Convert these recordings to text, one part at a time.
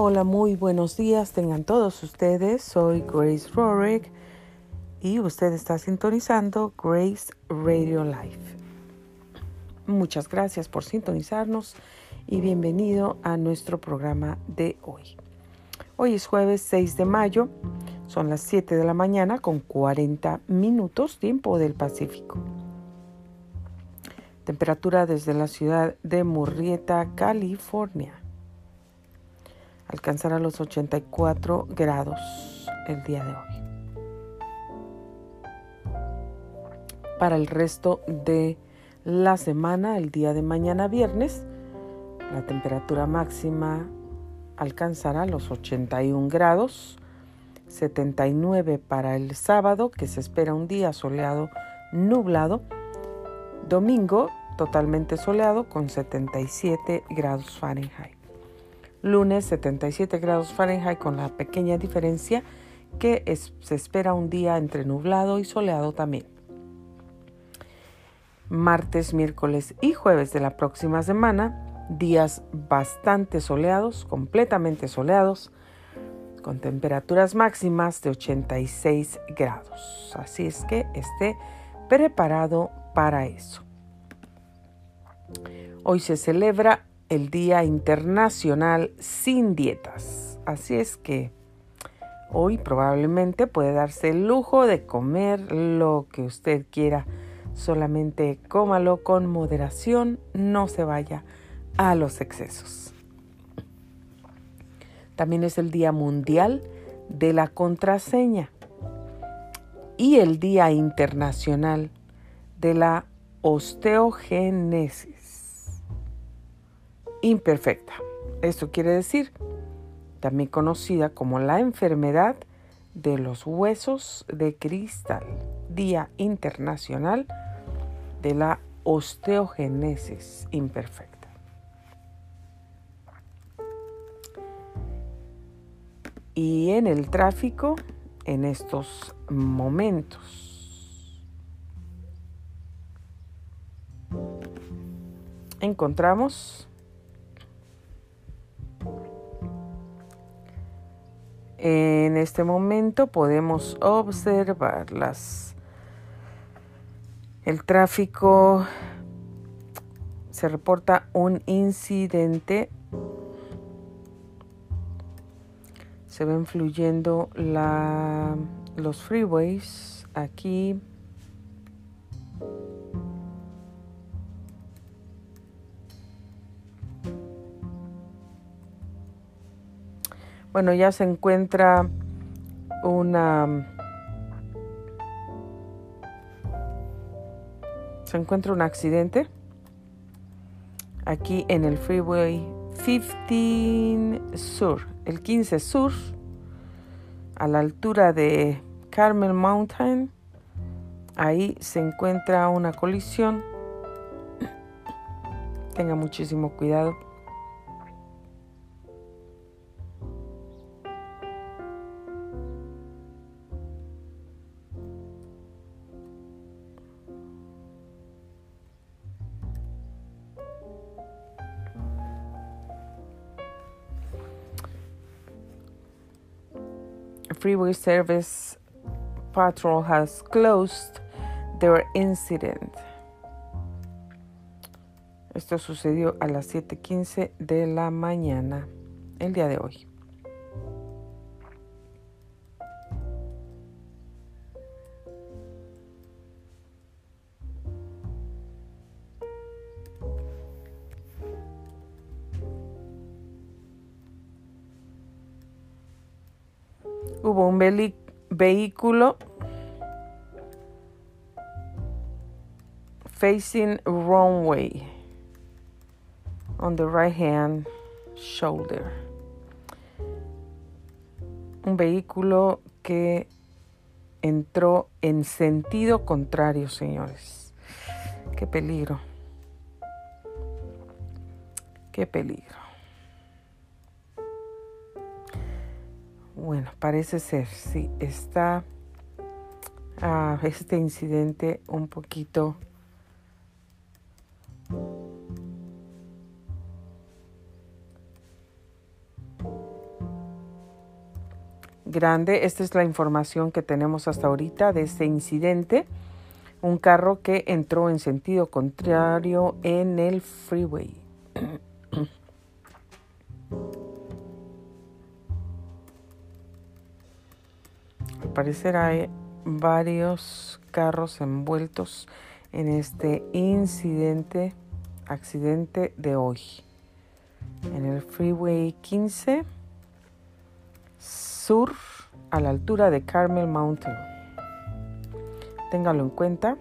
Hola, muy buenos días tengan todos ustedes. Soy Grace Rorick y usted está sintonizando Grace Radio Life. Muchas gracias por sintonizarnos y bienvenido a nuestro programa de hoy. Hoy es jueves 6 de mayo, son las 7 de la mañana con 40 minutos tiempo del Pacífico. Temperatura desde la ciudad de Murrieta, California alcanzará los 84 grados el día de hoy. Para el resto de la semana, el día de mañana viernes, la temperatura máxima alcanzará los 81 grados, 79 para el sábado, que se espera un día soleado nublado, domingo totalmente soleado con 77 grados Fahrenheit lunes 77 grados Fahrenheit con la pequeña diferencia que se espera un día entre nublado y soleado también. Martes, miércoles y jueves de la próxima semana, días bastante soleados, completamente soleados, con temperaturas máximas de 86 grados. Así es que esté preparado para eso. Hoy se celebra el Día Internacional sin Dietas. Así es que hoy probablemente puede darse el lujo de comer lo que usted quiera. Solamente cómalo con moderación, no se vaya a los excesos. También es el Día Mundial de la Contraseña y el Día Internacional de la Osteogénesis imperfecta. Esto quiere decir, también conocida como la enfermedad de los huesos de cristal, Día Internacional de la Osteogénesis Imperfecta. Y en el tráfico, en estos momentos, encontramos En este momento podemos observar las, el tráfico. Se reporta un incidente. Se ven fluyendo la, los freeways aquí. Bueno, ya se encuentra una... Se encuentra un accidente aquí en el Freeway 15 Sur, el 15 Sur, a la altura de Carmel Mountain. Ahí se encuentra una colisión. Tenga muchísimo cuidado. Freeway Service Patrol has closed their incident. Esto sucedió a las 7:15 de la mañana el día de hoy. Vehículo facing wrong way on the right hand shoulder. Un vehículo que entró en sentido contrario, señores. Qué peligro. Qué peligro. Bueno, parece ser, sí, está ah, este incidente un poquito grande. Esta es la información que tenemos hasta ahorita de este incidente. Un carro que entró en sentido contrario en el freeway. parecer hay varios carros envueltos en este incidente, accidente de hoy. En el Freeway 15 Sur a la altura de Carmel Mountain. Téngalo en cuenta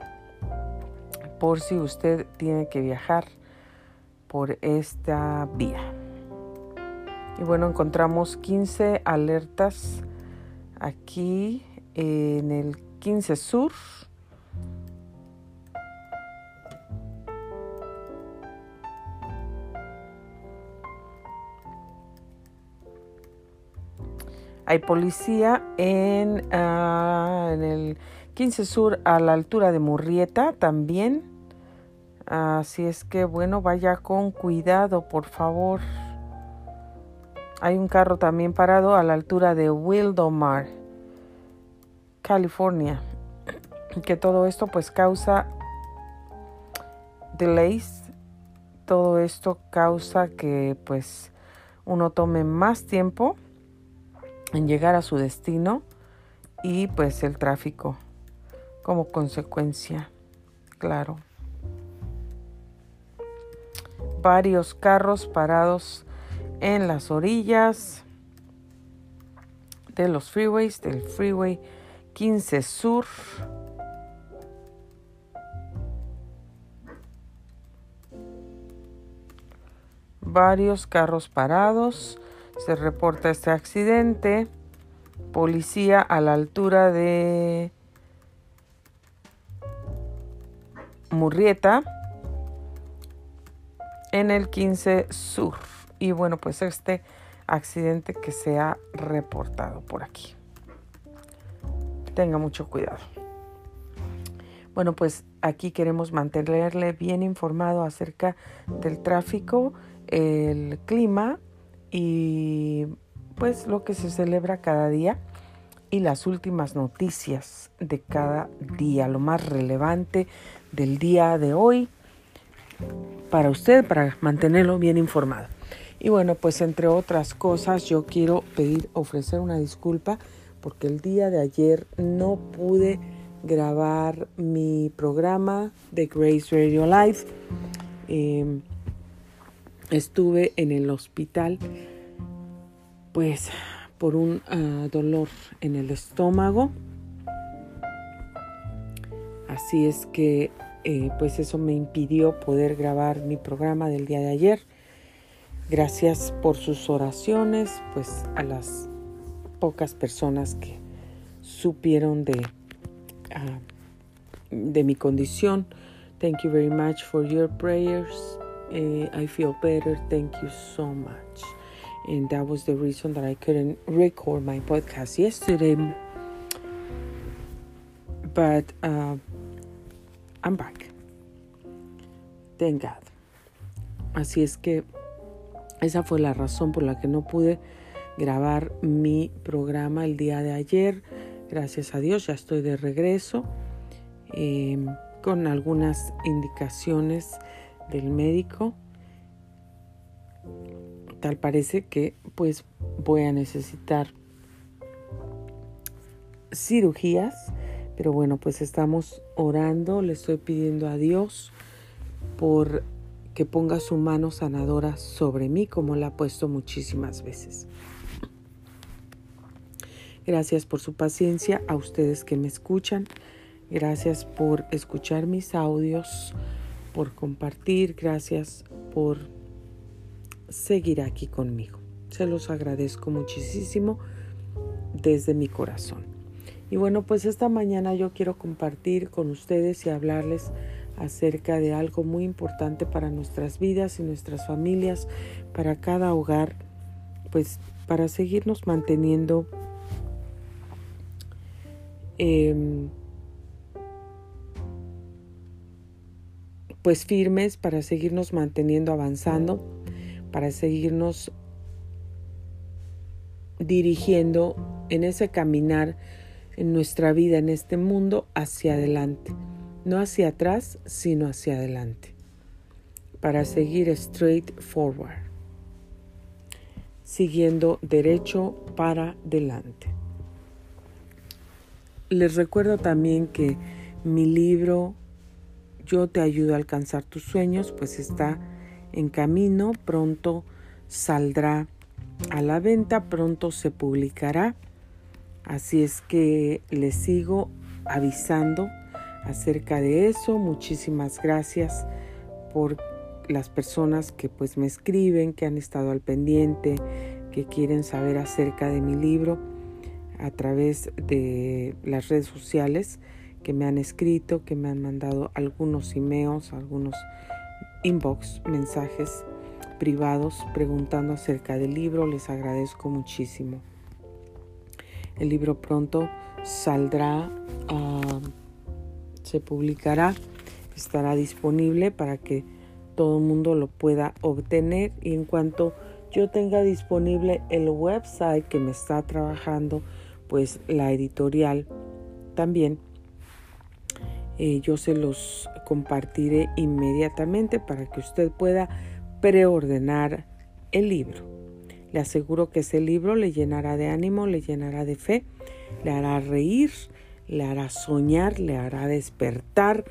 por si usted tiene que viajar por esta vía. Y bueno, encontramos 15 alertas aquí en el 15 Sur. Hay policía en, uh, en, el 15 Sur a la altura de Murrieta también. Así es que bueno, vaya con cuidado, por favor. Hay un carro también parado a la altura de Wildomar, California. Que todo esto pues causa delays. Todo esto causa que pues uno tome más tiempo en llegar a su destino y pues el tráfico como consecuencia, claro. Varios carros parados en las orillas de los freeways, del freeway 15 Sur. Varios carros parados se reporta este accidente. Policía a la altura de Murrieta en el 15 Sur. Y bueno, pues este accidente que se ha reportado por aquí. Tenga mucho cuidado. Bueno, pues aquí queremos mantenerle bien informado acerca del tráfico, el clima y pues lo que se celebra cada día y las últimas noticias de cada día, lo más relevante del día de hoy para usted, para mantenerlo bien informado. Y bueno, pues entre otras cosas yo quiero pedir, ofrecer una disculpa porque el día de ayer no pude grabar mi programa de Grace Radio Live. Em, estuve en el hospital pues por un ah, dolor en el estómago así es que eh, pues eso me impidió poder grabar mi programa del día de ayer gracias por sus oraciones pues a las pocas personas que supieron de uh, de mi condición thank you very much for your prayers uh, I feel better. Thank you so much. And that was the reason that I couldn't record my podcast yesterday. But uh, I'm back. Thank God. Así es que esa fue la razón por la que no pude grabar mi programa el día de ayer. Gracias a Dios ya estoy de regreso eh, con algunas indicaciones del médico, tal parece que pues voy a necesitar cirugías, pero bueno, pues estamos orando, le estoy pidiendo a Dios por que ponga su mano sanadora sobre mí como la ha puesto muchísimas veces. Gracias por su paciencia a ustedes que me escuchan. Gracias por escuchar mis audios por compartir, gracias por seguir aquí conmigo. Se los agradezco muchísimo desde mi corazón. Y bueno, pues esta mañana yo quiero compartir con ustedes y hablarles acerca de algo muy importante para nuestras vidas y nuestras familias, para cada hogar, pues para seguirnos manteniendo eh, pues firmes para seguirnos manteniendo avanzando, para seguirnos dirigiendo en ese caminar en nuestra vida, en este mundo, hacia adelante. No hacia atrás, sino hacia adelante. Para seguir straight forward. Siguiendo derecho para adelante. Les recuerdo también que mi libro Yo te ayudo a alcanzar tus sueños, pues está en camino, pronto saldrá a la venta, pronto se publicará. Así es que les sigo avisando acerca de eso. Muchísimas gracias por las personas que pues me escriben, que han estado al pendiente, que quieren saber acerca de mi libro a través de las redes sociales que me han escrito, que me han mandado algunos emails, algunos inbox, mensajes privados preguntando acerca del libro. Les agradezco muchísimo. El libro pronto saldrá, ah, se publicará, estará disponible para que todo el mundo lo pueda obtener y en cuanto yo tenga disponible el website que me está trabajando, pues la editorial también, eh, yo se los compartiré inmediatamente para que usted pueda preordenar el libro. Le aseguro que ese libro le llenará de ánimo, le llenará de fe, le hará reír, le hará soñar, le hará despertar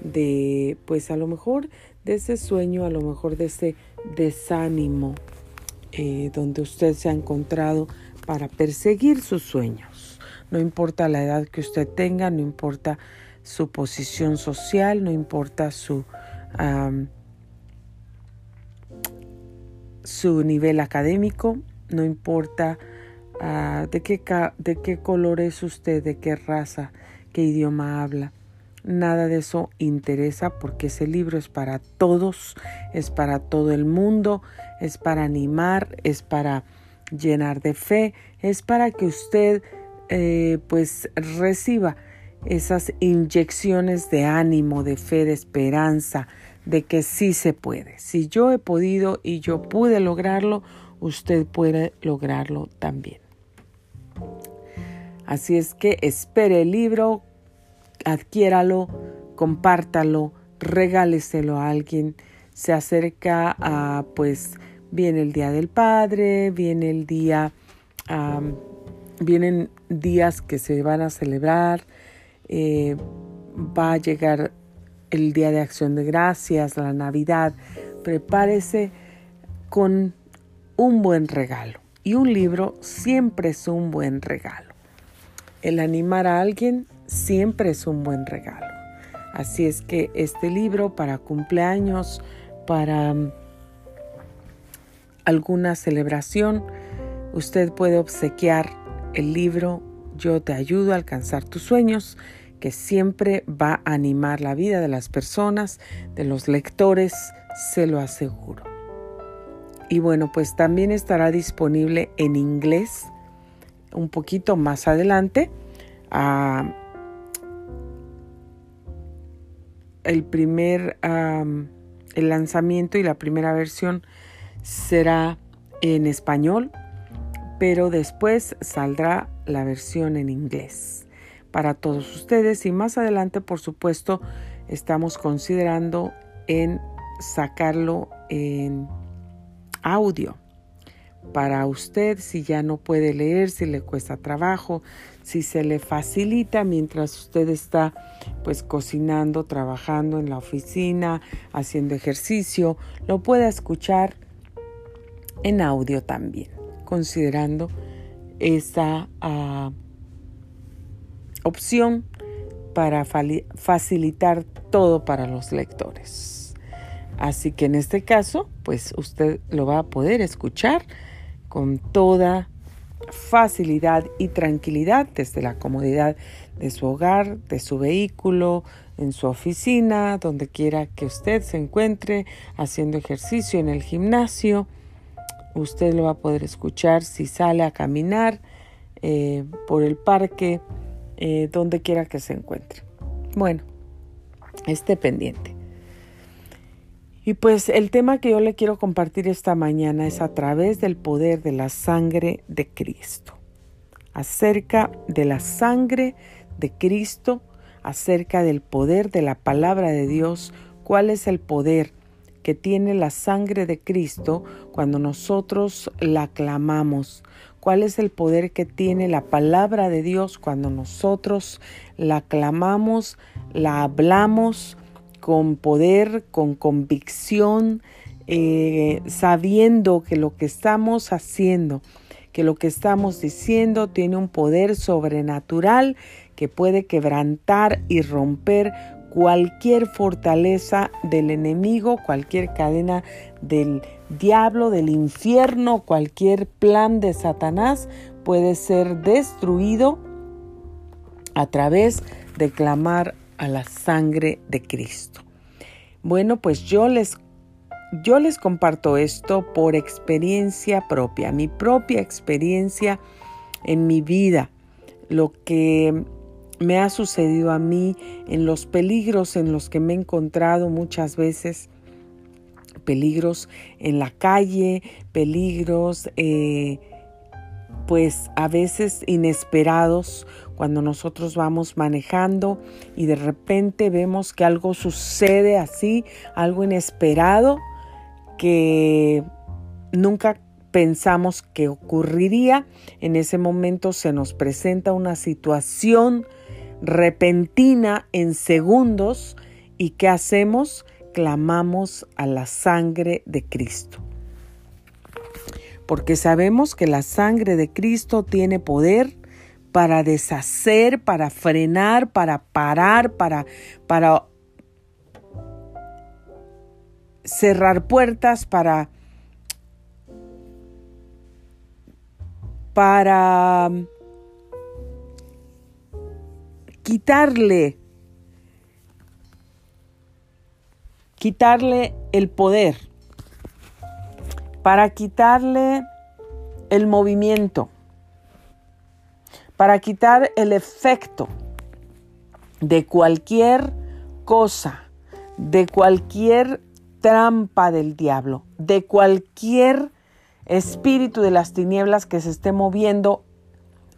de, pues a lo mejor de ese sueño, a lo mejor de ese desánimo eh, donde usted se ha encontrado para perseguir sus sueños. No importa la edad que usted tenga, no importa su posición social, no importa su su nivel académico, no importa ah, de, qué, de qué color es usted, de qué raza, qué idioma habla. Nada de eso interesa porque ese libro es para todos, es para todo el mundo, es para animar, es para llenar de fe, es para que usted eh, pues reciba esas inyecciones de ánimo, de fe, de esperanza, de que sí se puede. Si yo he podido y yo pude lograrlo, usted puede lograrlo también. Así es que espere el libro, adquiéralo, compártalo, regáleselo a alguien. Se acerca a, pues, viene el Día del Padre, viene el día, vienen días que se van a celebrar, eh, va a llegar el Día de Acción de Gracias, la Navidad, prepárese con un buen regalo. Y un libro siempre es un buen regalo. El animar a alguien siempre es un buen regalo. Así es que este libro para cumpleaños, para alguna celebración, usted puede obsequiar el libro Yo te ayudo a alcanzar tus sueños que siempre va a animar la vida de las personas, de los lectores, se lo aseguro. Y bueno, pues también estará disponible en inglés un poquito más adelante. El primer, el lanzamiento y la primera versión será en español, pero después saldrá la versión en inglés. Para todos ustedes y más adelante por supuesto estamos considerando en sacarlo en audio. Para usted si ya no puede leer, si le cuesta trabajo, si se le facilita mientras usted está pues cocinando, trabajando en la oficina, haciendo ejercicio, lo pueda escuchar en audio también, considerando esa uh, opción para facilitar todo para los lectores. Así que en este caso, pues usted lo va a poder escuchar con toda facilidad y tranquilidad desde la comodidad de su hogar, de su vehículo, en su oficina, donde quiera que usted se encuentre haciendo ejercicio en el gimnasio. Usted lo va a poder escuchar si sale a caminar eh, por el parque eh, donde quiera que se encuentre. Bueno, esté pendiente. Y pues el tema que yo le quiero compartir esta mañana es a través del poder de la sangre de Cristo. Acerca de la sangre de Cristo, acerca del poder de la palabra de Dios, cuál es el poder que tiene la sangre de Cristo cuando nosotros la clamamos, cuál es el poder que tiene la palabra de Dios cuando nosotros la clamamos, la hablamos, con poder, con convicción, eh, sabiendo que lo que estamos haciendo, que lo que estamos diciendo tiene un poder sobrenatural que puede quebrantar y romper cualquier fortaleza del enemigo, cualquier cadena del diablo, del infierno, cualquier plan de Satanás puede ser destruido a través de clamar a la sangre de Cristo. Bueno, pues yo les, yo les comparto esto por experiencia propia, mi propia experiencia en mi vida, lo que me ha sucedido a mí en los peligros en los que me he encontrado muchas veces, peligros en la calle, peligros eh, pues a veces inesperados cuando nosotros vamos manejando y de repente vemos que algo sucede así, algo inesperado que nunca pensamos que ocurriría. En ese momento se nos presenta una situación repentina en segundos y ¿qué hacemos? Clamamos a la sangre de Cristo. Porque sabemos que la sangre de Cristo tiene poder para deshacer, para frenar, para parar, para, para cerrar puertas, para, para quitarle, quitarle el poder, para quitarle el movimiento para quitar el efecto de cualquier cosa, de cualquier trampa del diablo, de cualquier espíritu de las tinieblas que se esté moviendo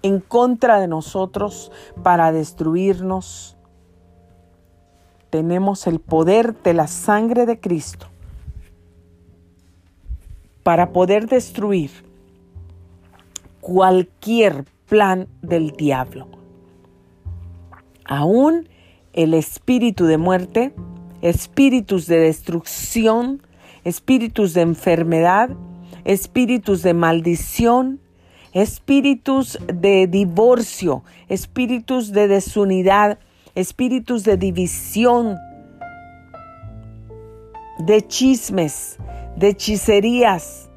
en contra de nosotros para destruirnos. Tenemos el poder de la sangre de Cristo para poder destruir cualquier plan del diablo. Aún el espíritu de muerte, espíritus de destrucción, espíritus de enfermedad, espíritus de maldición, espíritus de divorcio, espíritus de desunidad, espíritus de división, de chismes, de hechicerías,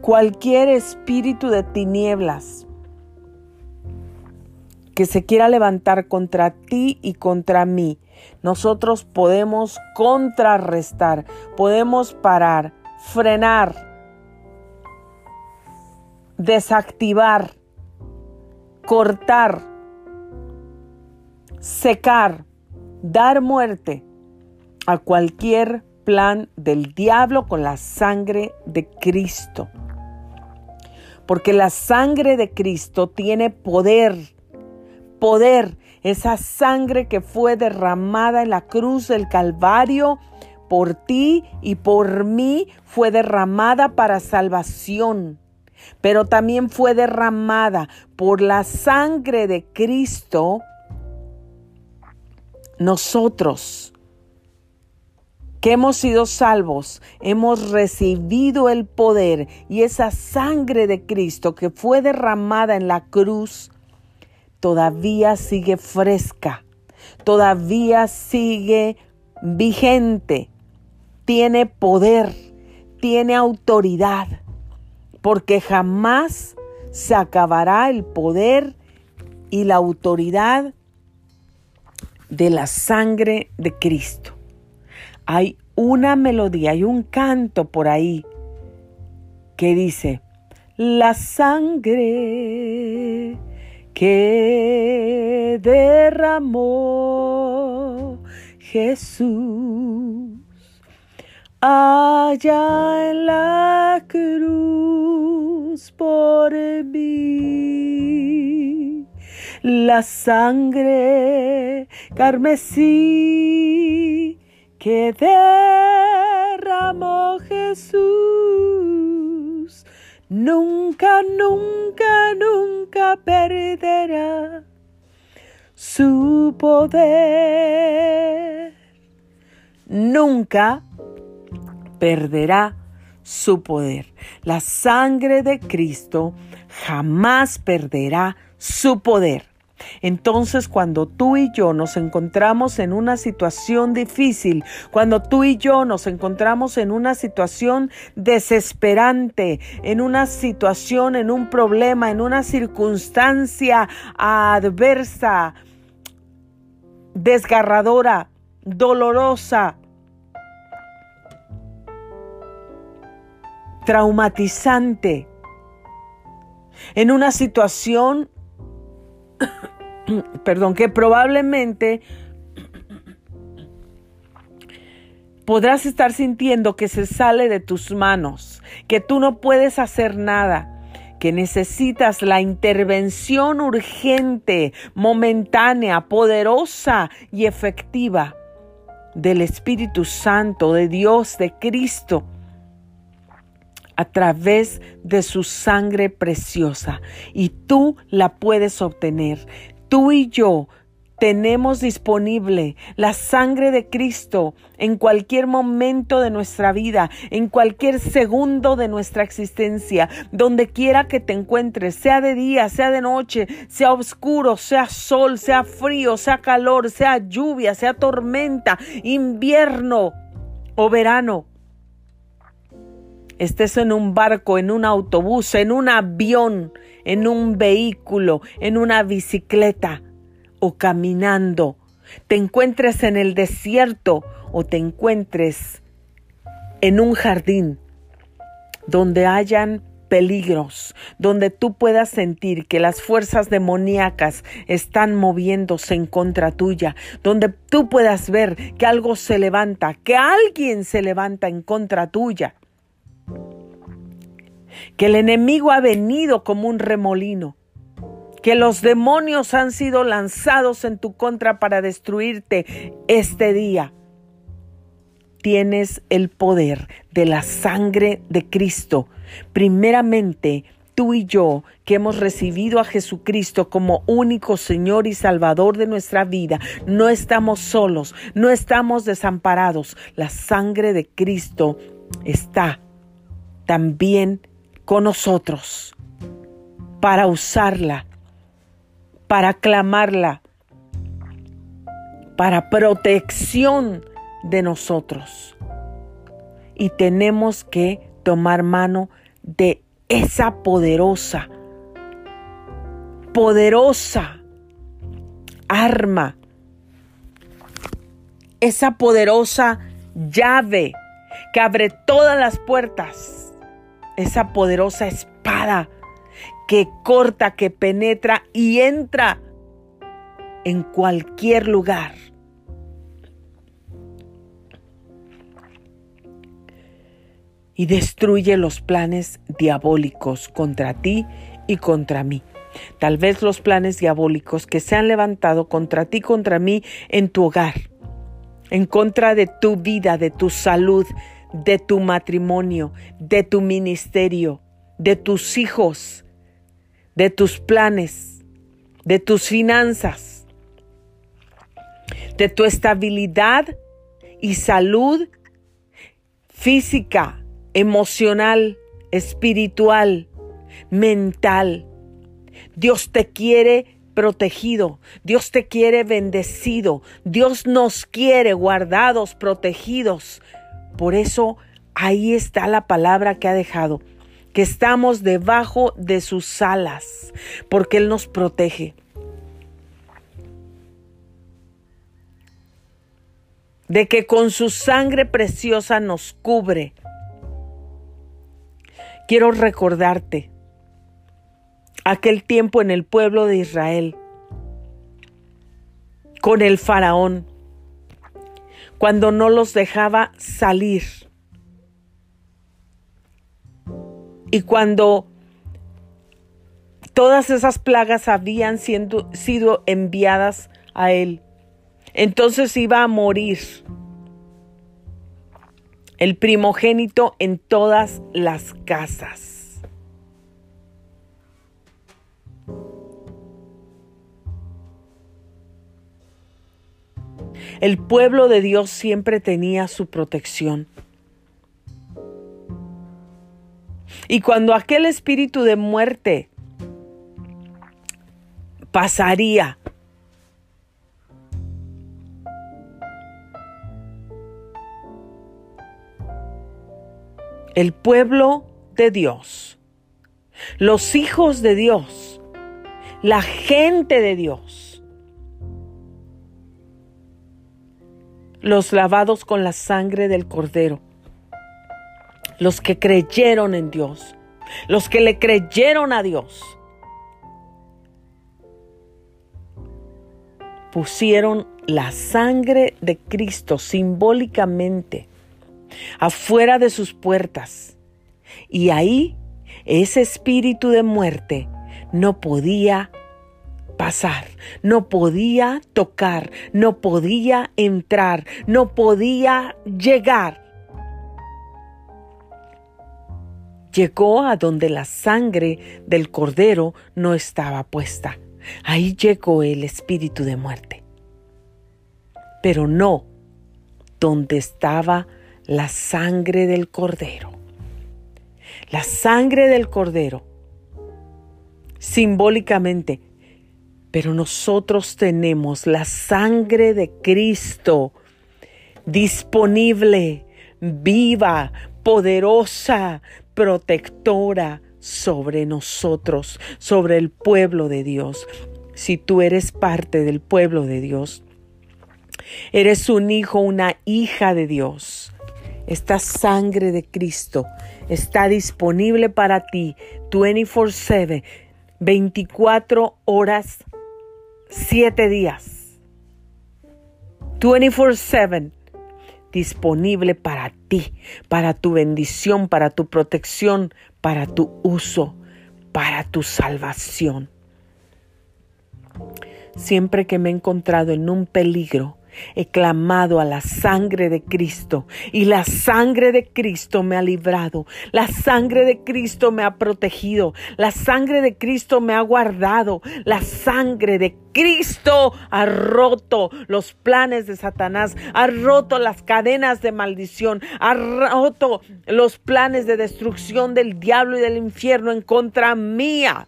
cualquier espíritu de tinieblas que se quiera levantar contra ti y contra mí, nosotros podemos contrarrestar, podemos parar, frenar, desactivar, cortar, secar, dar muerte a cualquier plan del diablo con la sangre de Cristo. Porque la sangre de Cristo tiene poder, poder, esa sangre que fue derramada en la cruz del Calvario por ti y por mí fue derramada para salvación, pero también fue derramada por la sangre de Cristo. Nosotros que hemos sido salvos, hemos recibido el poder y esa sangre de Cristo que fue derramada en la cruz, todavía sigue fresca, todavía sigue vigente, tiene poder, tiene autoridad, porque jamás se acabará el poder y la autoridad de la sangre de Cristo hay una melodía, hay un canto por ahí que dice, la sangre que derramó Jesús. Allá en la cruz por mí, la sangre carmesí que derramó Jesús, nunca, nunca, nunca perderá su poder. Nunca perderá su poder. La sangre de Cristo jamás perderá su poder. Entonces cuando tú y yo nos encontramos en una situación difícil, cuando tú y yo nos encontramos en una situación desesperante, en una situación, en un problema, en una circunstancia adversa, desgarradora, dolorosa, traumatizante, en una situación, perdón, que probablemente podrás estar sintiendo que se sale de tus manos, que tú no puedes hacer nada, que necesitas la intervención urgente, momentánea, poderosa y efectiva del Espíritu Santo, de Dios, de Cristo a través de su sangre preciosa y tú la puedes obtener. Tú y yo tenemos disponible la sangre de Cristo en cualquier momento de nuestra vida, en cualquier segundo de nuestra existencia, donde quiera que te encuentres, sea de día, sea de noche, sea oscuro, sea sol, sea frío, sea calor, sea lluvia, sea tormenta, invierno o verano estés en un barco, en un autobús, en un avión, en un vehículo, en una bicicleta o caminando, te encuentres en el desierto o te encuentres en un jardín donde hayan peligros, donde tú puedas sentir que las fuerzas demoníacas están moviéndose en contra tuya, donde tú puedas ver que algo se levanta, que alguien se levanta en contra tuya que el enemigo ha venido como un remolino, que los demonios han sido lanzados en tu contra para destruirte este día. Tienes el poder de la sangre de Cristo. Primeramente, tú y yo, que hemos recibido a Jesucristo como único Señor y Salvador de nuestra vida, no estamos solos, no estamos desamparados. La sangre de Cristo está también con nosotros para usarla, para clamarla, para protección de nosotros. Y tenemos que tomar mano de esa poderosa, poderosa arma, esa poderosa llave que abre todas las puertas esa poderosa espada que corta, que penetra y entra en cualquier lugar. Y destruye los planes diabólicos contra ti y contra mí. Tal vez los planes diabólicos que se han levantado contra ti, contra mí, en tu hogar, en contra de tu vida, de tu salud, de tu matrimonio, de tu ministerio, de tus hijos, de tus planes, de tus finanzas, de tu estabilidad y salud física, emocional, espiritual, mental. Dios te quiere protegido, Dios te quiere bendecido, Dios nos quiere guardados, protegidos, por eso ahí está la palabra que ha dejado, que estamos debajo de sus alas, porque Él nos protege. De que con su sangre preciosa nos cubre. Quiero recordarte aquel tiempo en el pueblo de Israel, con el faraón, cuando no los dejaba salir. Y cuando todas esas plagas habían sido enviadas a él, entonces iba a morir el primogénito en todas las casas. El pueblo de Dios siempre tenía su protección. Y cuando aquel espíritu de muerte pasaría, el pueblo de Dios, los hijos de Dios, la gente de Dios, los lavados con la sangre del cordero, los que creyeron en Dios, los que le creyeron a Dios, pusieron la sangre de Cristo simbólicamente afuera de sus puertas. Y ahí ese espíritu de muerte no podía pasar, no podía tocar, no podía entrar, no podía llegar. Llegó a donde la sangre del cordero no estaba puesta. Ahí llegó el espíritu de muerte. Pero no donde estaba la sangre del cordero. La sangre del cordero simbólicamente pero nosotros tenemos la sangre de Cristo disponible, viva, poderosa, protectora sobre nosotros, sobre el pueblo de Dios. Si tú eres parte del pueblo de Dios, eres un hijo, una hija de Dios. Esta sangre de Cristo está disponible para ti 24/7, 24 horas siete días, 24/7, disponible para ti, para tu bendición, para tu protección, para tu uso, para tu salvación. Siempre que me he encontrado en un peligro, He clamado a la sangre de Cristo y la sangre de Cristo me ha librado. La sangre de Cristo me ha protegido. La sangre de Cristo me ha guardado. La sangre de Cristo ha roto los planes de Satanás, ha roto las cadenas de maldición, ha roto los planes de destrucción del diablo y del infierno en contra mía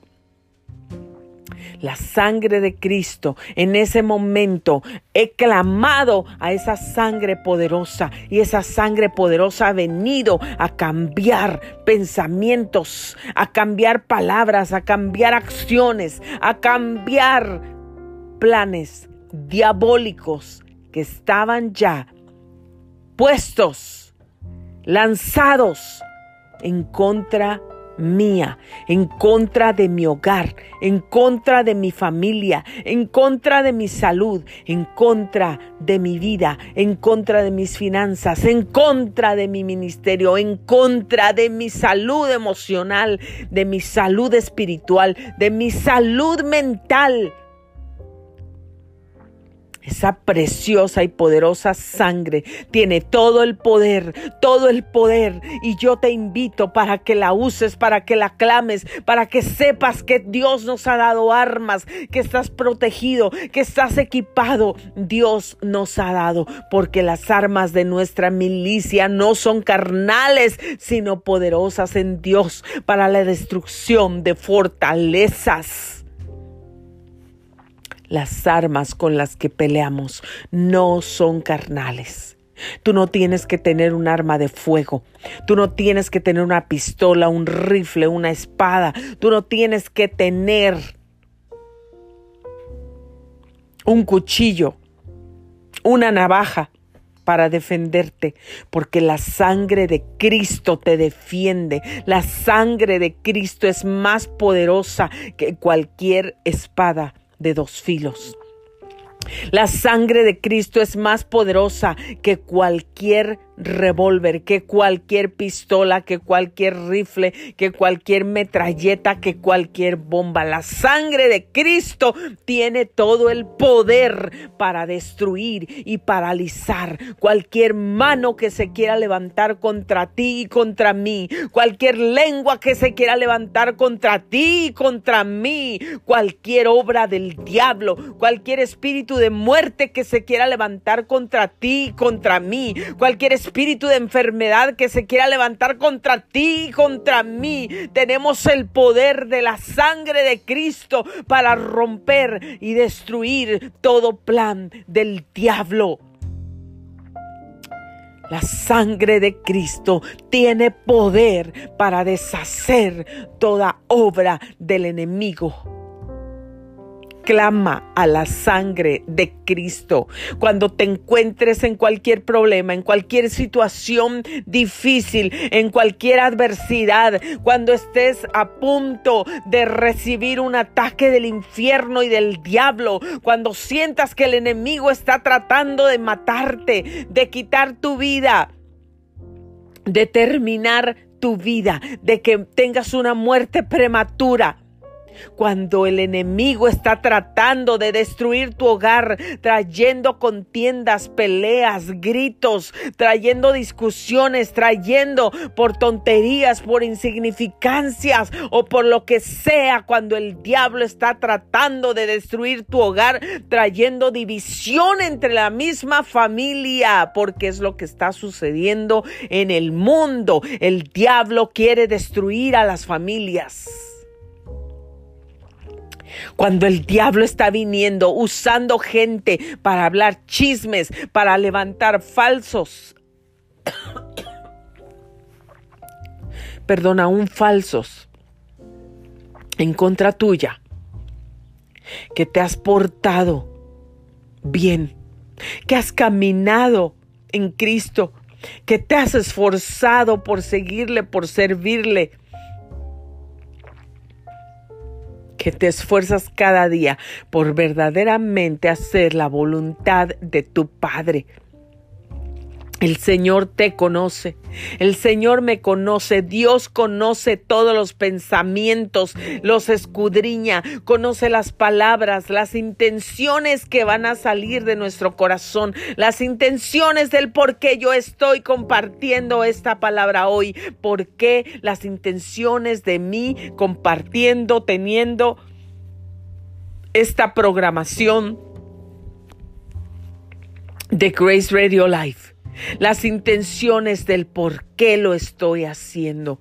la sangre de Cristo. En ese momento he clamado a esa sangre poderosa y esa sangre poderosa ha venido a cambiar pensamientos, a cambiar palabras, a cambiar acciones, a cambiar planes diabólicos que estaban ya puestos, lanzados en contra de mía, en contra de mi hogar, en contra de mi familia, en contra de mi salud, en contra de mi vida, en contra de mis finanzas, en contra de mi ministerio, en contra de mi salud emocional, de mi salud espiritual, de mi salud mental esa preciosa y poderosa sangre tiene todo el poder, todo el poder. Y yo te invito para que la uses, para que la clames, para que sepas que Dios nos ha dado armas, que estás protegido, que estás equipado. Dios nos ha dado, porque las armas de nuestra milicia no son carnales, sino poderosas en Dios para la destrucción de fortalezas. Las armas con las que peleamos no son carnales. Tú no tienes que tener un arma de fuego. Tú no tienes que tener una pistola, un rifle, una espada. Tú no tienes que tener un cuchillo, una navaja para defenderte, porque la sangre de Cristo te defiende. La sangre de Cristo es más poderosa que cualquier espada de dos filos. La sangre de Cristo es más poderosa que cualquier revólver, que cualquier pistola, que cualquier rifle, que cualquier metralleta, que cualquier bomba. La sangre de Cristo tiene todo el poder para destruir y paralizar cualquier mano que se quiera levantar contra ti y contra mí, cualquier lengua que se quiera levantar contra ti y contra mí, cualquier obra del diablo, cualquier espíritu de muerte que se quiera levantar contra ti y contra mí, cualquier espíritu espíritu de enfermedad que se quiera levantar contra ti y contra mí. Tenemos el poder de la sangre de Cristo para romper y destruir todo plan del diablo. La sangre de Cristo tiene poder para deshacer toda obra del enemigo clama a la sangre de Cristo. Cuando te encuentres en cualquier problema, en cualquier situación difícil, en cualquier adversidad, cuando estés a punto de recibir un ataque del infierno y del diablo, cuando sientas que el enemigo está tratando de matarte, de quitar tu vida, de terminar tu vida, de que tengas una muerte prematura. Cuando el enemigo está tratando de destruir tu hogar, trayendo contiendas, peleas, gritos, trayendo discusiones, trayendo por tonterías, por insignificancias o por lo que sea, cuando el diablo está tratando de destruir tu hogar, trayendo división entre la misma familia, porque es lo que está sucediendo en el mundo. El diablo quiere destruir a las familias. Cuando el diablo está viniendo usando gente para hablar chismes, para levantar falsos, perdón, aún falsos, en contra tuya, que te has portado bien, que has caminado en Cristo, que te has esforzado por seguirle, por servirle, que te esfuerzas cada día por verdaderamente hacer la voluntad de tu Padre. El Señor te conoce, el Señor me conoce, Dios conoce todos los pensamientos, los escudriña, conoce las palabras, las intenciones que van a salir de nuestro corazón, las intenciones del por qué yo estoy compartiendo esta palabra hoy, por qué las intenciones de mí compartiendo, teniendo esta programación de Grace Radio Life las intenciones del por qué lo estoy haciendo,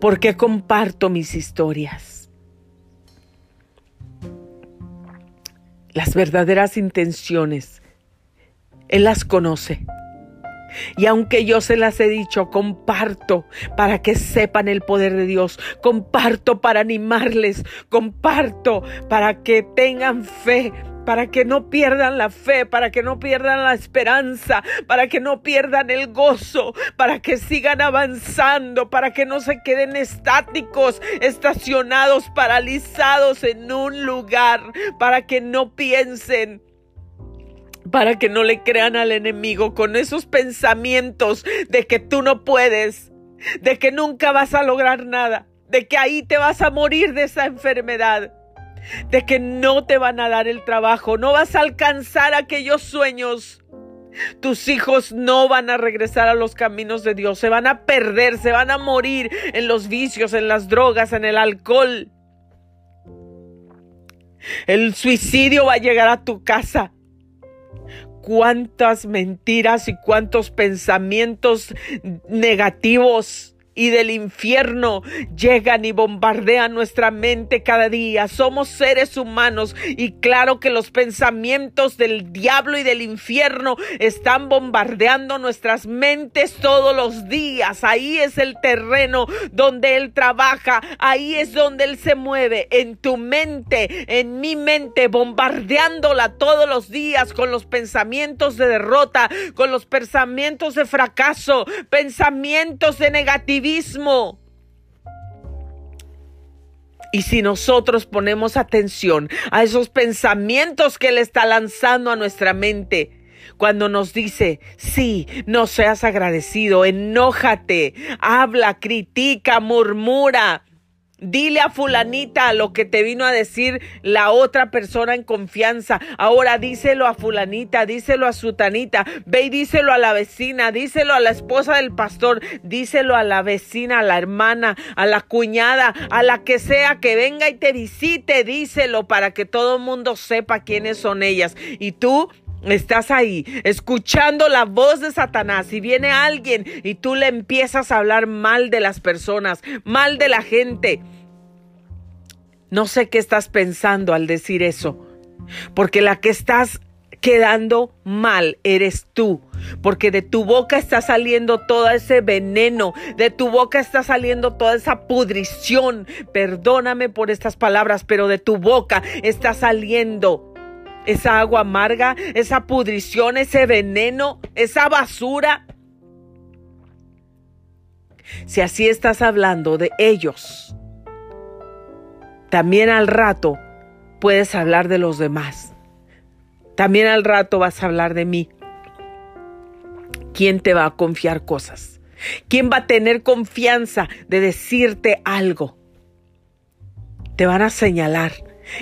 por qué comparto mis historias. Las verdaderas intenciones, Él las conoce. Y aunque yo se las he dicho, comparto para que sepan el poder de Dios, comparto para animarles, comparto para que tengan fe, para que no pierdan la fe, para que no pierdan la esperanza, para que no pierdan el gozo, para que sigan avanzando, para que no se queden estáticos, estacionados, paralizados en un lugar, para que no piensen para que no le crean al enemigo con esos pensamientos de que tú no puedes, de que nunca vas a lograr nada, de que ahí te vas a morir de esa enfermedad de que no te van a dar el trabajo, no vas a alcanzar aquellos sueños. Tus hijos no van a regresar a los caminos de Dios, se van a perder, se van a morir en los vicios, en las drogas, en el alcohol. El suicidio va a llegar a tu casa. Cuántas mentiras y cuántos pensamientos negativos y del infierno llegan y bombardean nuestra mente cada día. Somos seres humanos y claro que los pensamientos del diablo y del infierno están bombardeando nuestras mentes todos los días. Ahí es el terreno donde Él trabaja, ahí es donde Él se mueve, en tu mente, en mi mente, bombardeándola todos los días con los pensamientos de derrota, con los pensamientos de fracaso, pensamientos de negatividad Y si nosotros ponemos atención a esos pensamientos que Él está lanzando a nuestra mente, cuando nos dice, sí, no seas agradecido, enójate, habla, critica, murmura, Dile a fulanita lo que te vino a decir la otra persona en confianza. Ahora díselo a fulanita, díselo a sutanita, ve y díselo a la vecina, díselo a la esposa del pastor, díselo a la vecina, a la hermana, a la cuñada, a la que sea que venga y te visite, díselo para que todo el mundo sepa quiénes son ellas. Y tú Estás ahí escuchando la voz de Satanás y viene alguien y tú le empiezas a hablar mal de las personas, mal de la gente. No sé qué estás pensando al decir eso, porque la que estás quedando mal eres tú, porque de tu boca está saliendo todo ese veneno, de tu boca está saliendo toda esa pudrición. Perdóname por estas palabras, pero de tu boca está saliendo esa agua amarga, esa pudrición, ese veneno, esa basura. Si así estás hablando de ellos, también al rato puedes hablar de los demás. También al rato vas a hablar de mí. ¿Quién te va a confiar cosas? ¿Quién va a tener confianza de decirte algo? Te van a señalar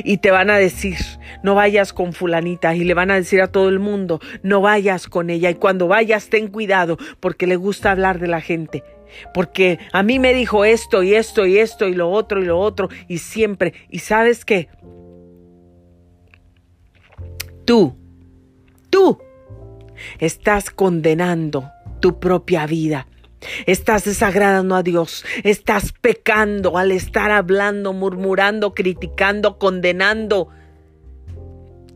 y te van a decir, no vayas con fulanita y le van a decir a todo el mundo, no vayas con ella y cuando vayas ten cuidado porque le gusta hablar de la gente. Porque a mí me dijo esto y esto y esto y lo otro y lo otro y siempre. ¿Y sabes qué? Tú, tú estás condenando tu propia vida Estás desagradando a Dios, estás pecando al estar hablando, murmurando, criticando, condenando,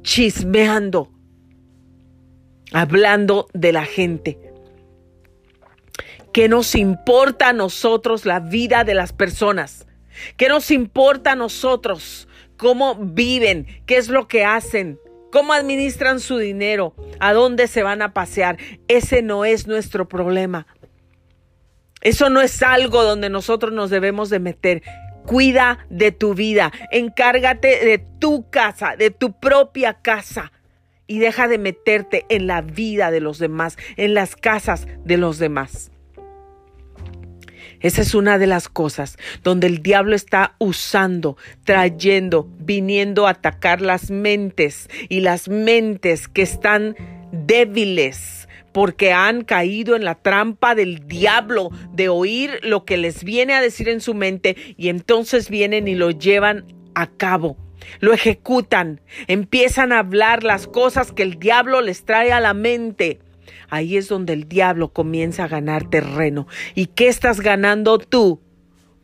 chismeando, hablando de la gente. ¿Qué nos importa a nosotros la vida de las personas? ¿Qué nos importa a nosotros cómo viven? ¿Qué es lo que hacen? ¿Cómo administran su dinero? ¿A dónde se van a pasear? Ese no es nuestro problema. Eso no es algo donde nosotros nos debemos de meter. Cuida de tu vida, encárgate de tu casa, de tu propia casa y deja de meterte en la vida de los demás, en las casas de los demás. Esa es una de las cosas donde el diablo está usando, trayendo, viniendo a atacar las mentes y las mentes que están débiles porque han caído en la trampa del diablo de oír lo que les viene a decir en su mente y entonces vienen y lo llevan a cabo. Lo ejecutan, empiezan a hablar las cosas que el diablo les trae a la mente. Ahí es donde el diablo comienza a ganar terreno. ¿Y qué estás ganando tú?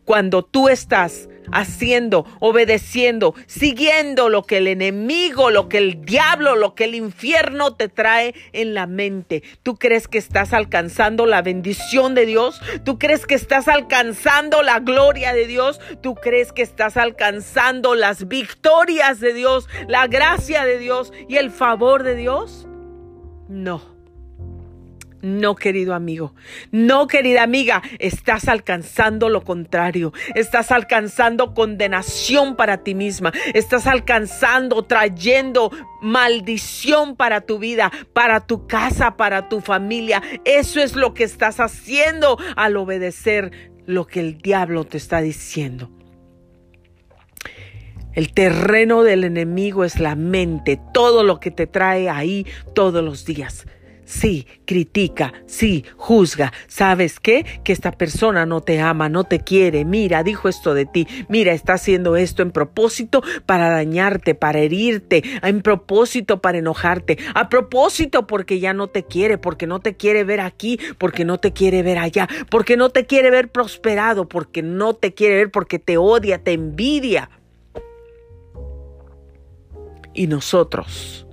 cuando tú estás haciendo, obedeciendo, siguiendo lo que el enemigo, lo que el diablo, lo que el infierno te trae en la mente. ¿Tú crees que estás alcanzando la bendición de Dios? ¿Tú crees que estás alcanzando la gloria de Dios? ¿Tú crees que estás alcanzando las victorias de Dios, la gracia de Dios y el favor de Dios? No. No, querido amigo, no, querida amiga, estás alcanzando lo contrario, estás alcanzando condenación para ti misma, estás alcanzando, trayendo maldición para tu vida, para tu casa, para tu familia. Eso es lo que estás haciendo al obedecer lo que el diablo te está diciendo. El terreno del enemigo es la mente, todo lo que te trae ahí todos los días sí, critica, sí, juzga. ¿Sabes qué? Que esta persona no te ama, no te quiere. Mira, dijo esto de ti. Mira, está haciendo esto en propósito para dañarte, para herirte, en propósito para enojarte, a propósito porque ya no te quiere, porque no te quiere ver aquí, porque no te quiere ver allá, porque no te quiere ver prosperado, porque no te quiere ver, porque te odia, te envidia. Y nosotros,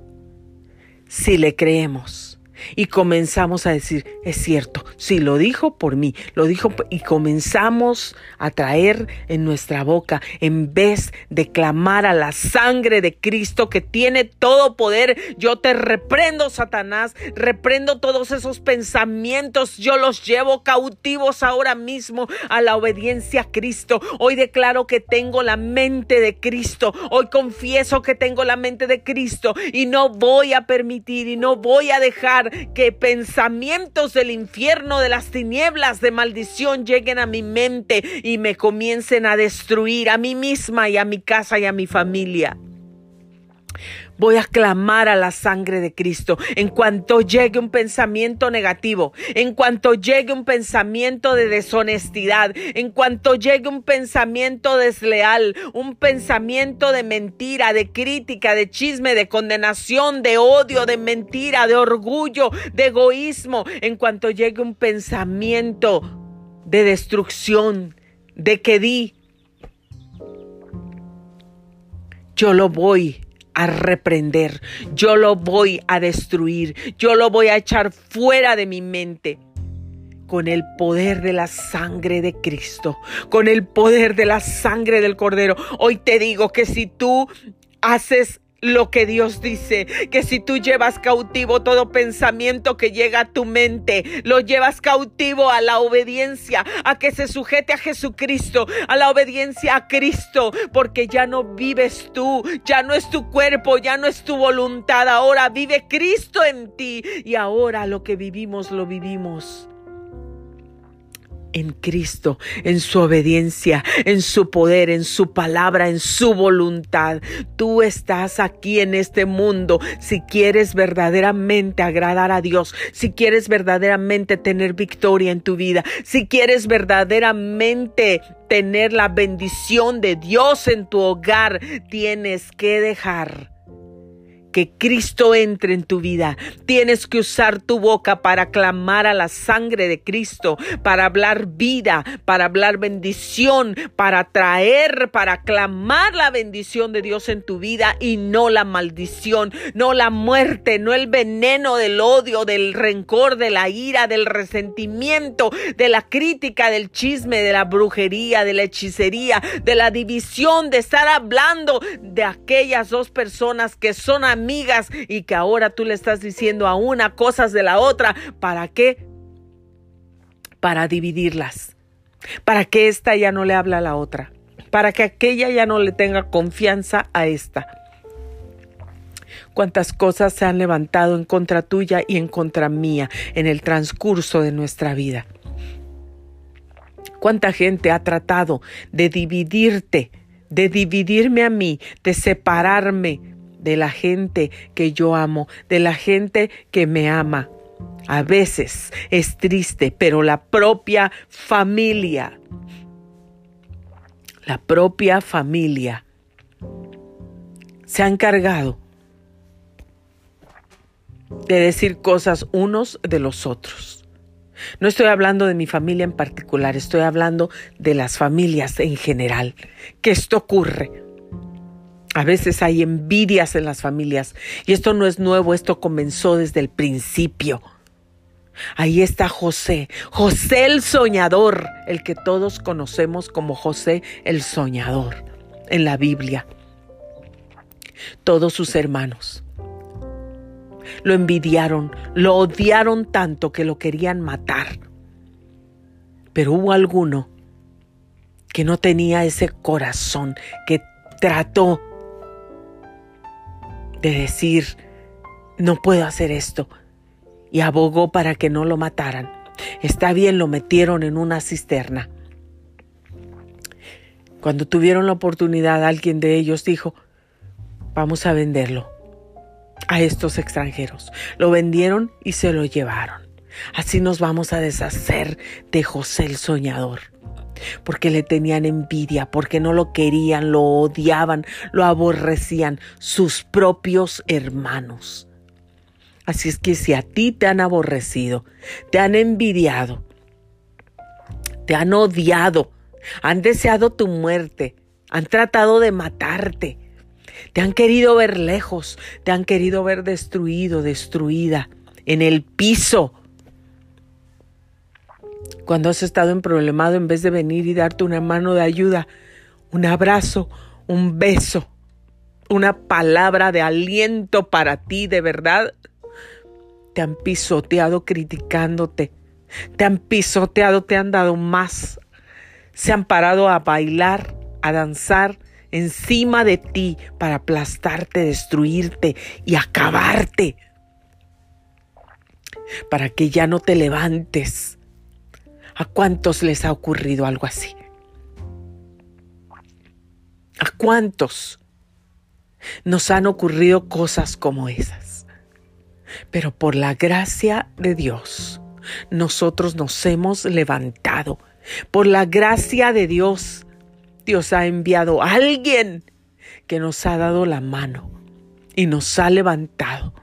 si le creemos, y comenzamos a decir, es cierto, sí, lo dijo por mí, lo dijo y comenzamos a traer en nuestra boca, en vez de clamar a la sangre de Cristo que tiene todo poder, yo te reprendo, Satanás, reprendo todos esos pensamientos, yo los llevo cautivos ahora mismo a la obediencia a Cristo. Hoy declaro que tengo la mente de Cristo, hoy confieso que tengo la mente de Cristo y no voy a permitir y no voy a dejar que pensamientos del infierno, de las tinieblas, de maldición lleguen a mi mente y me comiencen a destruir a mí misma y a mi casa y a mi familia. Voy a clamar a la sangre de Cristo. En cuanto llegue un pensamiento negativo, en cuanto llegue un pensamiento de deshonestidad, en cuanto llegue un pensamiento desleal, un pensamiento de mentira, de crítica, de chisme, de condenación, de odio, de mentira, de orgullo, de egoísmo, en cuanto llegue un pensamiento de destrucción, de que di, yo lo voy a reprender, yo lo voy a destruir, yo lo voy a echar fuera de mi mente. Con el poder de la sangre de Cristo, con el poder de la sangre del Cordero. Hoy te digo que si tú haces lo que Dios dice, que si tú llevas cautivo todo pensamiento que llega a tu mente, lo llevas cautivo a la obediencia, a que se sujete a Jesucristo, a la obediencia a Cristo, porque ya no vives tú, ya no es tu cuerpo, ya no es tu voluntad, ahora vive Cristo en ti y ahora lo que vivimos lo vivimos en Cristo, en su obediencia, en su poder, en su palabra, en su voluntad. Tú estás aquí en este mundo si quieres verdaderamente agradar a Dios, si quieres verdaderamente tener victoria en tu vida, si quieres verdaderamente tener la bendición de Dios en tu hogar, tienes que dejar que Cristo entre en tu vida. Tienes que usar tu boca para clamar a la sangre de Cristo, para hablar vida, para hablar bendición, para traer, para clamar la bendición de Dios en tu vida y no la maldición, no la muerte, no el veneno del odio, del rencor, de la ira, del resentimiento, de la crítica, del chisme, de la brujería, de la hechicería, de la división, de estar hablando de aquellas dos personas que son amigas y que ahora tú le estás diciendo a una cosas de la otra. ¿Para qué? Para dividirlas. Para que esta ya no le habla a la otra. Para que aquella ya no le tenga confianza a esta. Cuántas cosas se han levantado en contra tuya y en contra mía en el transcurso de nuestra vida. Cuánta gente ha tratado de dividirte, de dividirme a mí, de separarme, de la gente que yo amo, de la gente que me ama. A veces es triste, pero la propia familia, la propia familia se ha encargado de decir cosas unos de los otros. No estoy hablando de mi familia en particular, estoy hablando de las familias en general. Que esto ocurre a veces hay envidias en las familias y esto no es nuevo, esto comenzó desde el principio. Ahí está José, José el soñador, el que todos conocemos como José el soñador en la Biblia. Todos sus hermanos lo envidiaron, lo odiaron tanto que lo querían matar. Pero hubo alguno que no tenía ese corazón, que trató de decir, no puedo hacer esto, y abogó para que no lo mataran. Está bien, lo metieron en una cisterna. Cuando tuvieron la oportunidad, alguien de ellos dijo, vamos a venderlo a estos extranjeros. Lo vendieron y se lo llevaron. Así nos vamos a deshacer de José el soñador porque le tenían envidia, porque no lo querían, lo odiaban, lo aborrecían sus propios hermanos. Así es que si a ti te han aborrecido, te han envidiado, te han odiado, han deseado tu muerte, han tratado de matarte, te han querido ver lejos, te han querido ver destruido, destruida, en el piso. Cuando has estado en problemado, en vez de venir y darte una mano de ayuda, un abrazo, un beso, una palabra de aliento para ti, de verdad, te han pisoteado criticándote, te han pisoteado, te han dado más, se han parado a bailar, a danzar encima de ti para aplastarte, destruirte y acabarte, para que ya no te levantes. ¿A cuántos les ha ocurrido algo así? ¿A cuántos nos han ocurrido cosas como esas? Pero por la gracia de Dios, nosotros nos hemos levantado. Por la gracia de Dios, Dios ha enviado a alguien que nos ha dado la mano y nos ha levantado.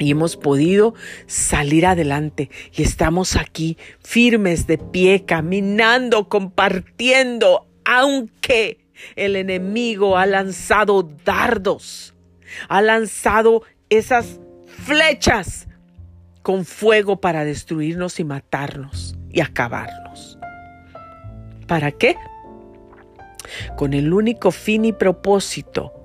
Y hemos podido salir adelante y estamos aquí firmes de pie, caminando, compartiendo, aunque el enemigo ha lanzado dardos, ha lanzado esas flechas con fuego para destruirnos y matarnos y acabarnos. ¿Para qué? Con el único fin y propósito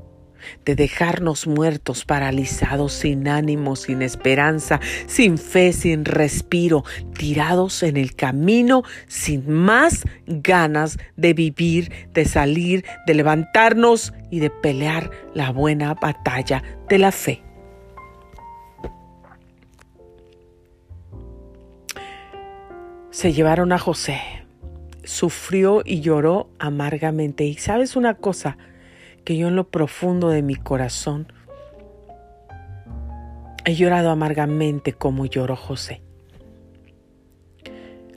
de dejarnos muertos, paralizados, sin ánimo, sin esperanza, sin fe, sin respiro, tirados en el camino, sin más ganas de vivir, de salir, de levantarnos y de pelear la buena batalla de la fe. Se llevaron a José, sufrió y lloró amargamente. Y sabes una cosa, que yo en lo profundo de mi corazón he llorado amargamente como lloró José.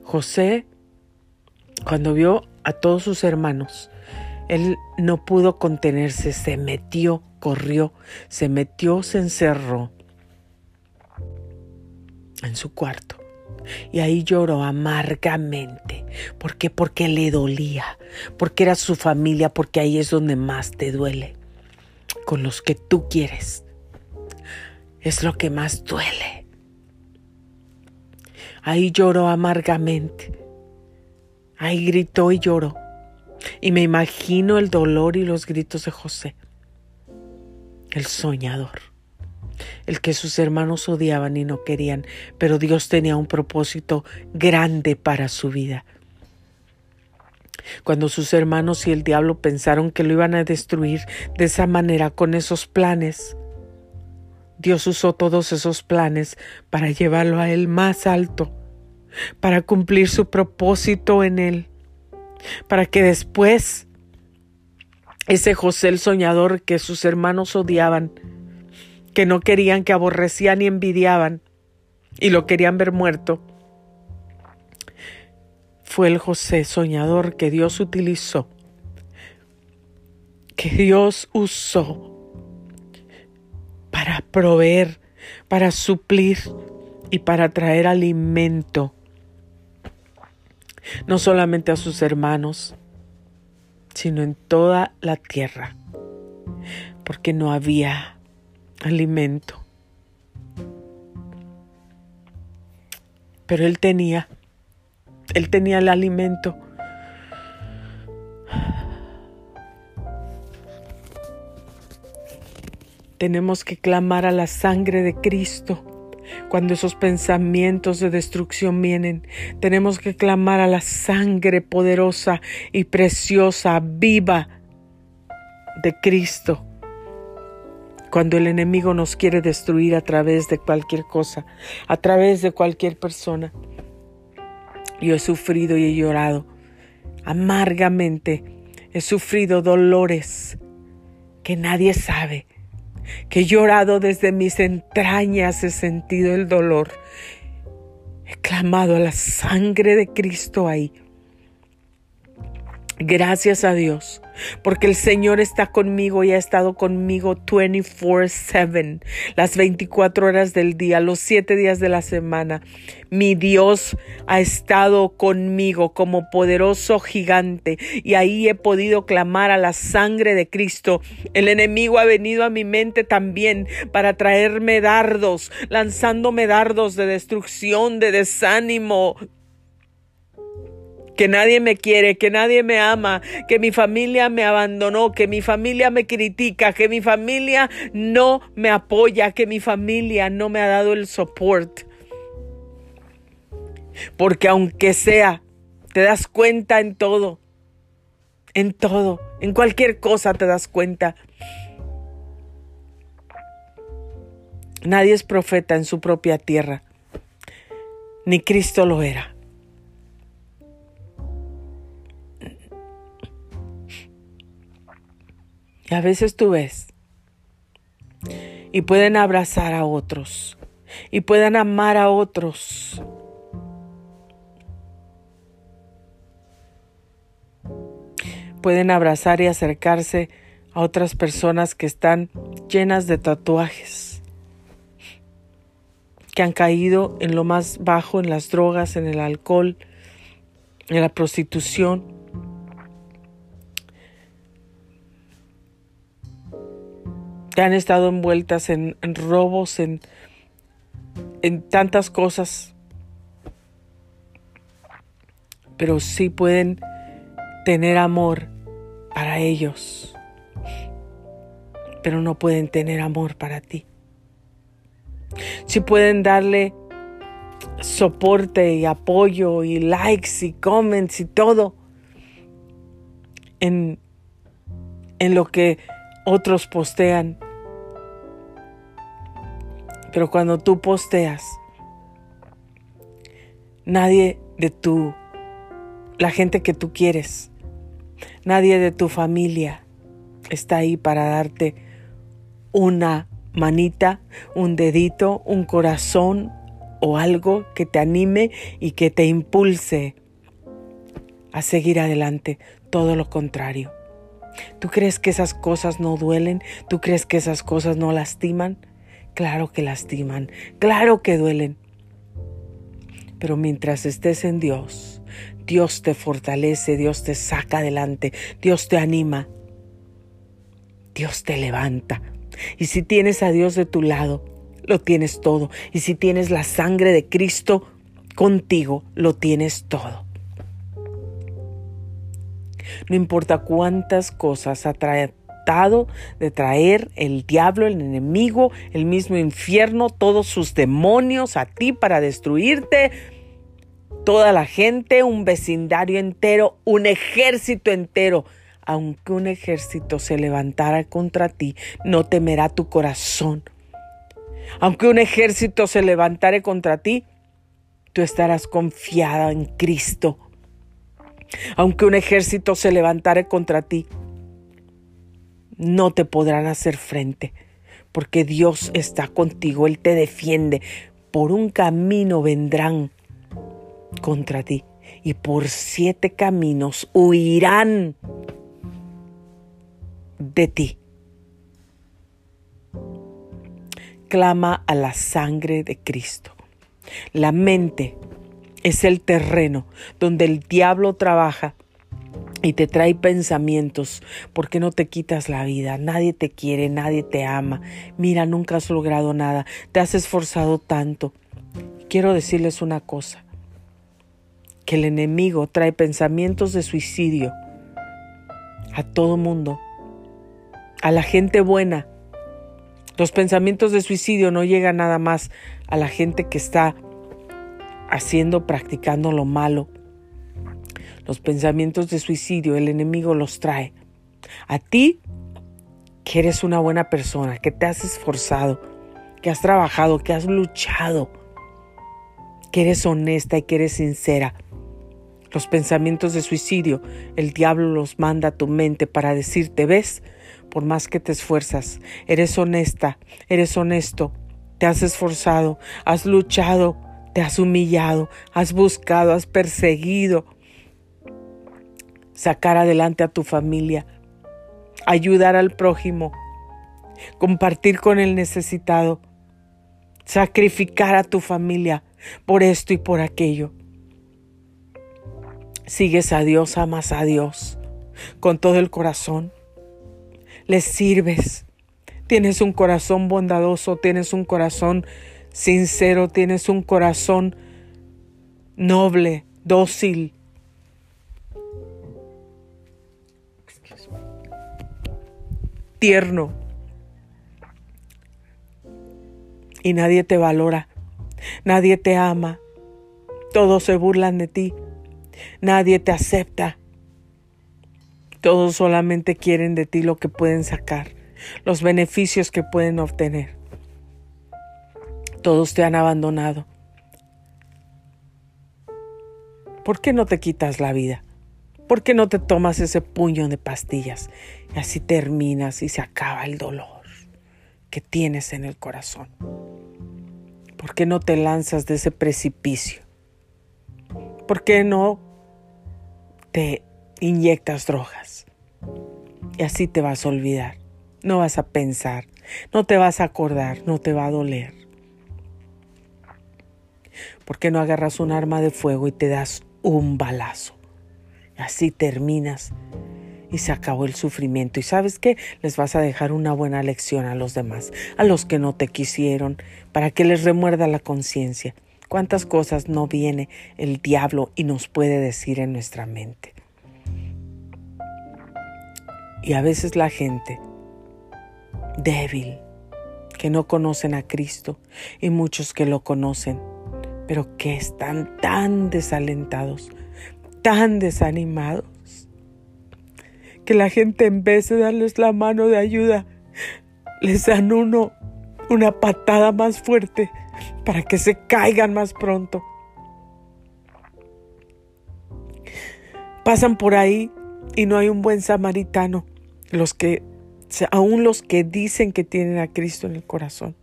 José, cuando vio a todos sus hermanos, él no pudo contenerse, se metió, corrió, se metió, se encerró en su cuarto. Y ahí lloró amargamente. ¿Por qué? Porque le dolía, porque era su familia, porque ahí es donde más te duele. Con los que tú quieres. Es lo que más duele. Ahí lloró amargamente. Ahí gritó y lloró. Y me imagino el dolor y los gritos de José, el soñador el que sus hermanos odiaban y no querían, pero Dios tenía un propósito grande para su vida. Cuando sus hermanos y el diablo pensaron que lo iban a destruir de esa manera, con esos planes, Dios usó todos esos planes para llevarlo a él más alto, para cumplir su propósito en él, para que después ese José el soñador que sus hermanos odiaban, que no querían, que aborrecían y envidiaban y lo querían ver muerto, fue el José soñador que Dios utilizó, que Dios usó para proveer, para suplir y para traer alimento, no solamente a sus hermanos, sino en toda la tierra, porque no había alimento. Pero él tenía, él tenía el alimento. Tenemos que clamar a la sangre de Cristo. Cuando esos pensamientos de destrucción vienen, tenemos que clamar a la sangre poderosa y preciosa, viva de Cristo cuando el enemigo nos quiere destruir a través de cualquier cosa, a través de cualquier persona. Yo he sufrido y he llorado amargamente, he sufrido dolores que nadie sabe, que he llorado desde mis entrañas, he sentido el dolor, he clamado a la sangre de Cristo ahí. Gracias a Dios, porque el Señor está conmigo y ha estado conmigo 24/7, las 24 horas del día, los 7 días de la semana. Mi Dios ha estado conmigo como poderoso gigante y ahí he podido clamar a la sangre de Cristo. El enemigo ha venido a mi mente también para traerme dardos, lanzándome dardos de destrucción, de desánimo, que nadie me quiere, que nadie me ama, que mi familia me abandonó, que mi familia me critica, que mi familia no me apoya, que mi familia no me ha dado el soporte. Porque aunque sea, te das cuenta en todo, en todo, en cualquier cosa te das cuenta. Nadie es profeta en su propia tierra, ni Cristo lo era. A veces tú ves y pueden abrazar a otros y pueden amar a otros. Pueden abrazar y acercarse a otras personas que están llenas de tatuajes, que han caído en lo más bajo, en las drogas, en el alcohol, en la prostitución, han estado envueltas en, robos, en, en tantas cosas, pero sí pueden tener amor para ellos, pero no pueden tener amor para ti. Sí pueden darle soporte y apoyo y likes y comments y todo en, en lo que otros postean. Pero cuando tú posteas, nadie de tu, la gente que tú quieres, nadie de tu familia está ahí para darte una manita, un dedito, un corazón o algo que te anime y que te impulse a seguir adelante. Todo lo contrario. ¿Tú crees que esas cosas no duelen? ¿Tú crees que esas cosas no lastiman? Claro que lastiman, claro que duelen. Pero mientras estés en Dios, Dios te fortalece, Dios te saca adelante, Dios te anima, Dios te levanta. Y si tienes a Dios de tu lado, lo tienes todo. Y si tienes la sangre de Cristo contigo, lo tienes todo. No importa cuántas cosas ha tratado de traer el diablo, el enemigo, el mismo infierno, todos sus demonios a ti para destruirte. Toda la gente, un vecindario entero, un ejército entero. Aunque un ejército se levantara contra ti, no temerá tu corazón. Aunque un ejército se levantare contra ti, tú estarás confiada en Cristo aunque un ejército se levantare contra ti, no te podrán hacer frente, porque Dios está contigo, Él te defiende. Por un camino vendrán contra ti y por siete caminos huirán de ti. Clama a la sangre de Cristo. La mente es el terreno donde el diablo trabaja y te trae pensamientos, porque no te quitas la vida? Nadie te quiere, nadie te ama. Mira, nunca has logrado nada, te has esforzado tanto. Quiero decirles una cosa, que el enemigo trae pensamientos de suicidio a todo mundo, a la gente buena. Los pensamientos de suicidio no llegan nada más a la gente que está haciendo, practicando lo malo. Los pensamientos de suicidio, el enemigo los trae. A ti, que eres una buena persona, que te has esforzado, que has trabajado, que has luchado, que eres honesta y que eres sincera. Los pensamientos de suicidio, el diablo los manda a tu mente para decirte, ves, por más que te esfuerzas, eres honesta, eres honesto, te has esforzado, has luchado, te has humillado, has buscado, has perseguido. sacar adelante a tu familia, ayudar al prójimo, compartir con el necesitado, sacrificar a tu familia por esto y por aquello. Sigues a Dios, amas a Dios con todo el corazón. Le sirves. Tienes un corazón bondadoso, tienes un corazón sincero, tienes un corazón noble, dócil. Tierno. Y nadie te valora, nadie te ama, todos se burlan de ti, nadie te acepta. Todos solamente quieren de ti lo que pueden sacar, los beneficios que pueden obtener. Todos te han abandonado. ¿Por qué no te quitas la vida? ¿Por qué no te tomas ese puño de pastillas y así terminas y se acaba el dolor que tienes en el corazón? ¿Por qué no te lanzas de ese precipicio? ¿Por qué no te inyectas drogas? Y así te vas a olvidar, no vas a pensar, no te vas a acordar, no te va a doler. ¿Por qué no agarras un arma de fuego y te das un balazo? Así terminas y se acabó el sufrimiento. ¿Y sabes qué? Les vas a dejar una buena lección a los demás, a los que no te quisieron, para que les remuerda la conciencia. ¿Cuántas cosas no viene el diablo y nos puede decir en nuestra mente? Y a veces la gente débil, que no conocen a Cristo, y muchos que lo conocen, pero que están tan desalentados, tan desanimados, que la gente en vez de darles la mano de ayuda, les dan uno una patada más fuerte para que se caigan más pronto. Pasan por ahí y no hay un buen samaritano, los que aún los que dicen que tienen a Cristo en el corazón.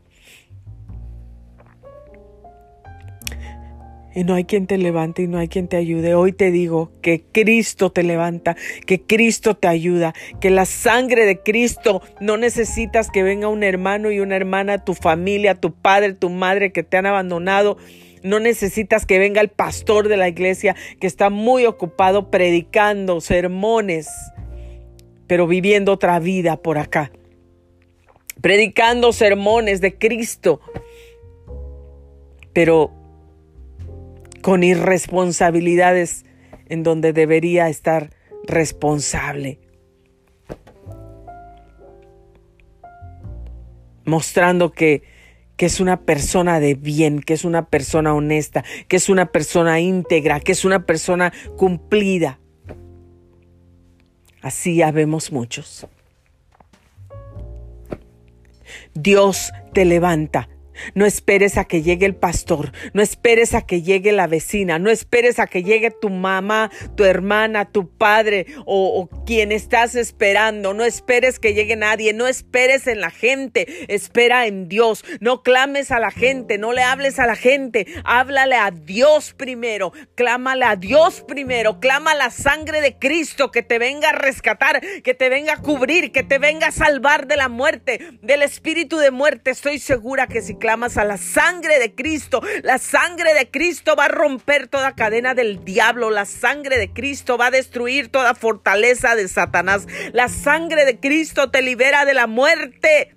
Y no hay quien te levante y no hay quien te ayude. Hoy te digo que Cristo te levanta, que Cristo te ayuda, que la sangre de Cristo no necesitas que venga un hermano y una hermana, tu familia, tu padre, tu madre que te han abandonado. No necesitas que venga el pastor de la iglesia que está muy ocupado predicando sermones, pero viviendo otra vida por acá. Predicando sermones de Cristo. Pero con irresponsabilidades en donde debería estar responsable. Mostrando que, que es una persona de bien, que es una persona honesta, que es una persona íntegra, que es una persona cumplida. Así habemos muchos. Dios te levanta no esperes a que llegue el pastor, no esperes a que llegue la vecina, no esperes a que llegue tu mamá, tu hermana, tu padre o, quien estás esperando. No esperes que llegue nadie, no esperes en la gente, espera en Dios. No clames a la gente, no le hables a la gente, háblale a Dios primero, clámale a Dios primero, clama la sangre de Cristo que te venga a rescatar, que te venga a cubrir, que te venga a salvar de la muerte, del espíritu de muerte. Estoy segura que si clamas a la sangre de Cristo, la sangre de Cristo va a romper toda cadena del diablo, la sangre de Cristo va a destruir toda fortaleza de Satanás, la sangre de Cristo te libera de la muerte.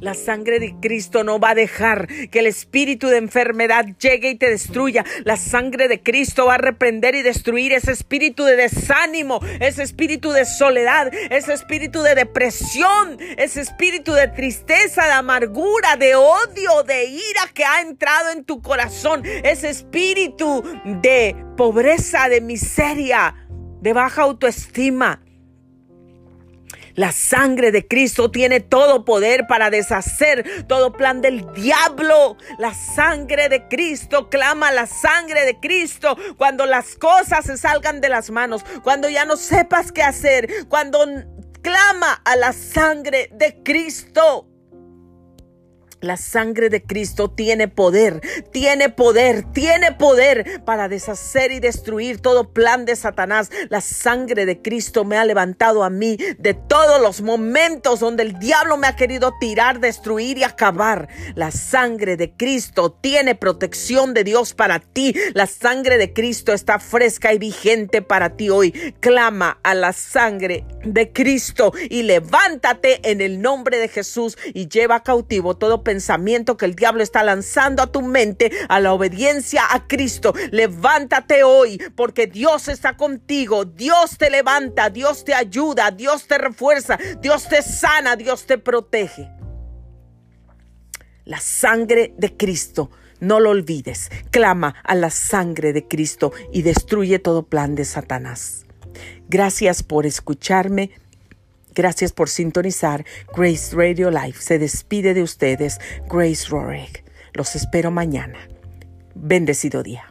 La sangre de Cristo no va a dejar que el espíritu de enfermedad llegue y te destruya. La sangre de Cristo va a reprender y destruir ese espíritu de desánimo, ese espíritu de soledad, ese espíritu de depresión, ese espíritu de tristeza, de amargura, de odio, de ira que ha entrado en tu corazón, ese espíritu de pobreza, de miseria, de baja autoestima. La sangre de Cristo tiene todo poder para deshacer todo plan del diablo. La sangre de Cristo clama la sangre de Cristo cuando las cosas se salgan de las manos, cuando ya no sepas qué hacer, cuando clama a la sangre de Cristo. La sangre de Cristo tiene poder, tiene poder, tiene poder para deshacer y destruir todo plan de Satanás. La sangre de Cristo me ha levantado a mí de todos los momentos donde el diablo me ha querido tirar, destruir y acabar. La sangre de Cristo tiene protección de Dios para ti. La sangre de Cristo está fresca y vigente para ti hoy. Clama a la sangre de Cristo y levántate en el nombre de Jesús y lleva cautivo todo pensamiento que el diablo está lanzando a tu mente a la obediencia a Cristo. Levántate hoy porque Dios está contigo. Dios te levanta, Dios te ayuda, Dios te refuerza, Dios te sana, Dios te protege. La sangre de Cristo. No lo olvides. Clama a la sangre de Cristo y destruye todo plan de Satanás. Gracias por escucharme. Gracias por sintonizar Grace Radio Live. Se despide de ustedes Grace Rorick. Los espero mañana. Bendecido día.